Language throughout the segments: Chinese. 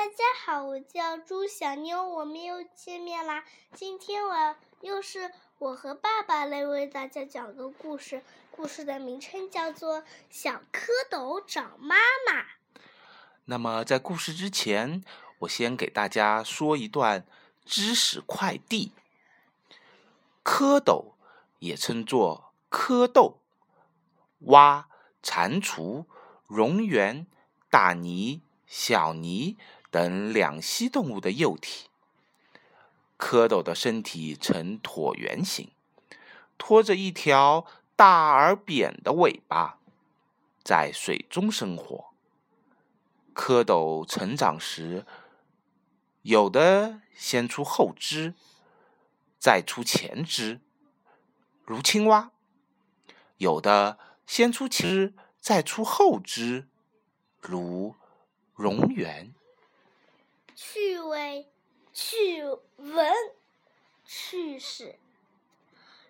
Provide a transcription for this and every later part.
大家好，我叫朱小妞，我们又见面啦。今天我又是我和爸爸来为大家讲个故事，故事的名称叫做《小蝌蚪找妈妈》。那么在故事之前，我先给大家说一段知识快递。蝌蚪也称作蝌蚪、蛙、蟾蜍、蝾螈、大鲵、小鲵。等两栖动物的幼体，蝌蚪的身体呈椭圆形，拖着一条大而扁的尾巴，在水中生活。蝌蚪成长时，有的先出后肢，再出前肢，如青蛙；有的先出前肢，再出后肢，如蝾螈。趣味、趣闻、趣事。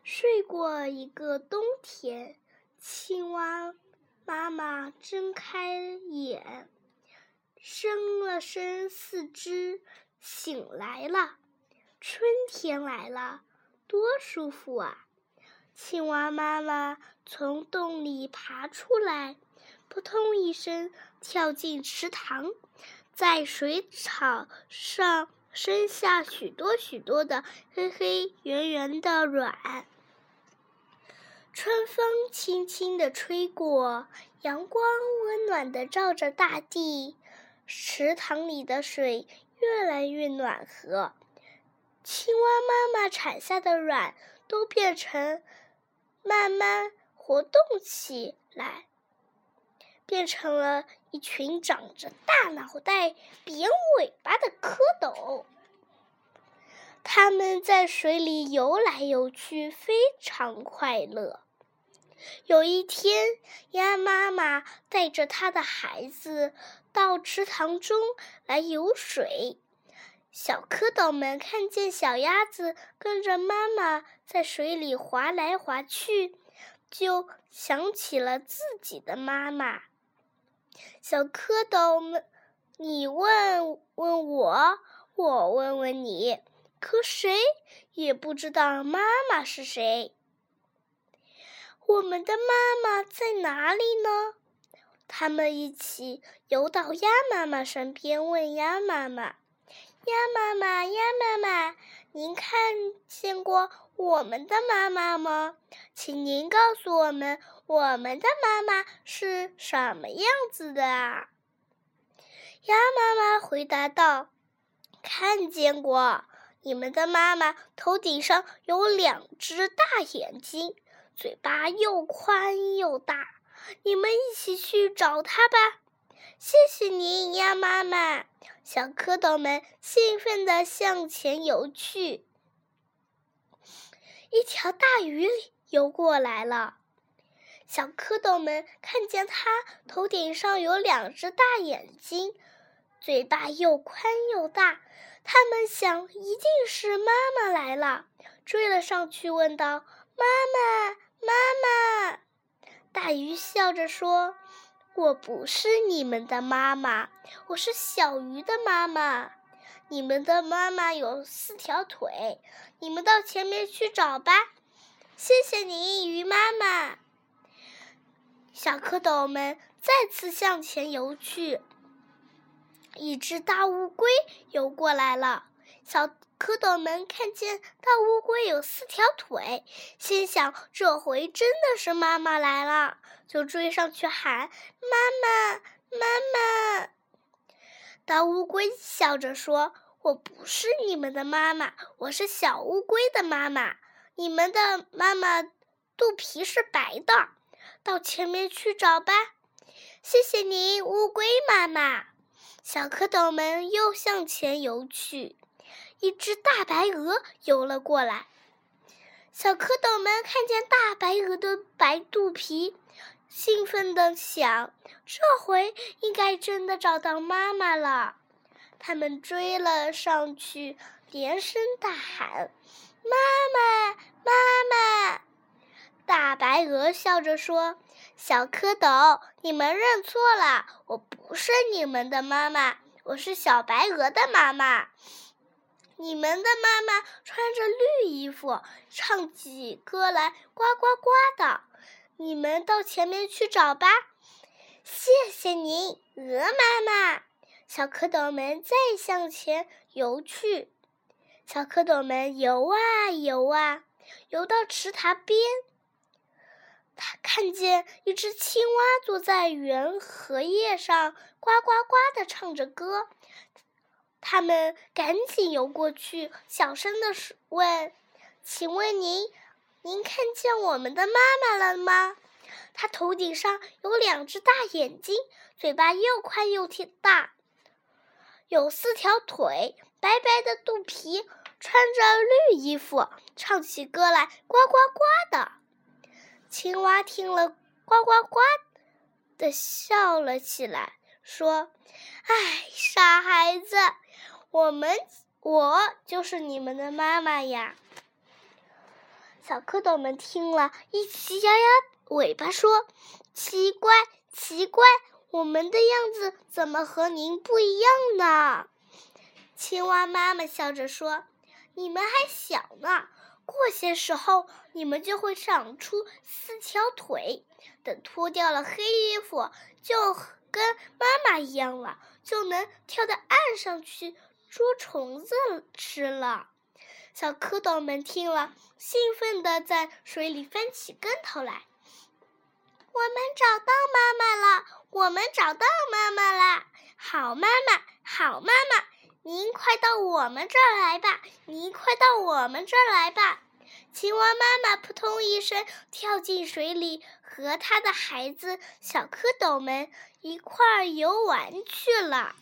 睡过一个冬天，青蛙妈妈睁开眼，伸了伸四肢，醒来了。春天来了，多舒服啊！青蛙妈妈从洞里爬出来，扑通一声跳进池塘。在水草上生下许多许多的黑黑圆圆的卵。春风轻轻地吹过，阳光温暖地照着大地，池塘里的水越来越暖和。青蛙妈妈产下的卵都变成，慢慢活动起来。变成了一群长着大脑袋、扁尾巴的蝌蚪。它们在水里游来游去，非常快乐。有一天，鸭妈妈带着它的孩子到池塘中来游水。小蝌蚪们看见小鸭子跟着妈妈在水里划来划去，就想起了自己的妈妈。小蝌蚪们，你问问我，我问问你，可谁也不知道妈妈是谁。我们的妈妈在哪里呢？他们一起游到鸭妈妈身边，问鸭妈妈：“鸭妈妈，鸭妈妈，您看见过我们的妈妈吗？请您告诉我们。”我们的妈妈是什么样子的啊？鸭妈妈回答道：“看见过，你们的妈妈头顶上有两只大眼睛，嘴巴又宽又大。你们一起去找她吧。”谢谢您，鸭妈妈。小蝌蚪们兴奋地向前游去。一条大鱼游过来了。小蝌蚪们看见它头顶上有两只大眼睛，嘴巴又宽又大，他们想一定是妈妈来了，追了上去，问道：“妈妈，妈妈！”大鱼笑着说：“我不是你们的妈妈，我是小鱼的妈妈。你们的妈妈有四条腿，你们到前面去找吧。”谢谢你，鱼妈妈。小蝌蚪们再次向前游去，一只大乌龟游过来了。小蝌蚪们看见大乌龟有四条腿，心想这回真的是妈妈来了，就追上去喊：“妈妈，妈妈！”大乌龟笑着说：“我不是你们的妈妈，我是小乌龟的妈妈。你们的妈妈肚皮是白的。”到前面去找吧，谢谢您，乌龟妈妈。小蝌蚪们又向前游去，一只大白鹅游了过来。小蝌蚪们看见大白鹅的白肚皮，兴奋地想：这回应该真的找到妈妈了。他们追了上去，连声大喊：“妈妈，妈妈！”大白鹅笑着说：“小蝌蚪，你们认错了，我不是你们的妈妈，我是小白鹅的妈妈。你们的妈妈穿着绿衣服，唱起歌来呱呱呱的。你们到前面去找吧。谢谢您，鹅妈妈。小蝌蚪们再向前游去。小蝌蚪们游啊游啊，游到池塘边。他看见一只青蛙坐在圆荷叶上，呱呱呱地唱着歌。他们赶紧游过去，小声地问：“请问您，您看见我们的妈妈了吗？她头顶上有两只大眼睛，嘴巴又宽又挺大，有四条腿，白白的肚皮，穿着绿衣服，唱起歌来呱呱呱的。”青蛙听了，呱呱呱的笑了起来，说：“哎，傻孩子，我们我就是你们的妈妈呀。”小蝌蚪们听了一起摇摇尾巴，说：“奇怪，奇怪，我们的样子怎么和您不一样呢？”青蛙妈妈笑着说：“你们还小呢。”过些时候，你们就会长出四条腿。等脱掉了黑衣服，就跟妈妈一样了，就能跳到岸上去捉虫子吃了。小蝌蚪们听了，兴奋地在水里翻起跟头来。我们找到妈妈了！我们找到妈妈啦！好妈妈，好妈妈！您快到我们这儿来吧！您快到我们这儿来吧！青蛙妈妈扑通一声跳进水里，和它的孩子小蝌蚪们一块儿游玩去了。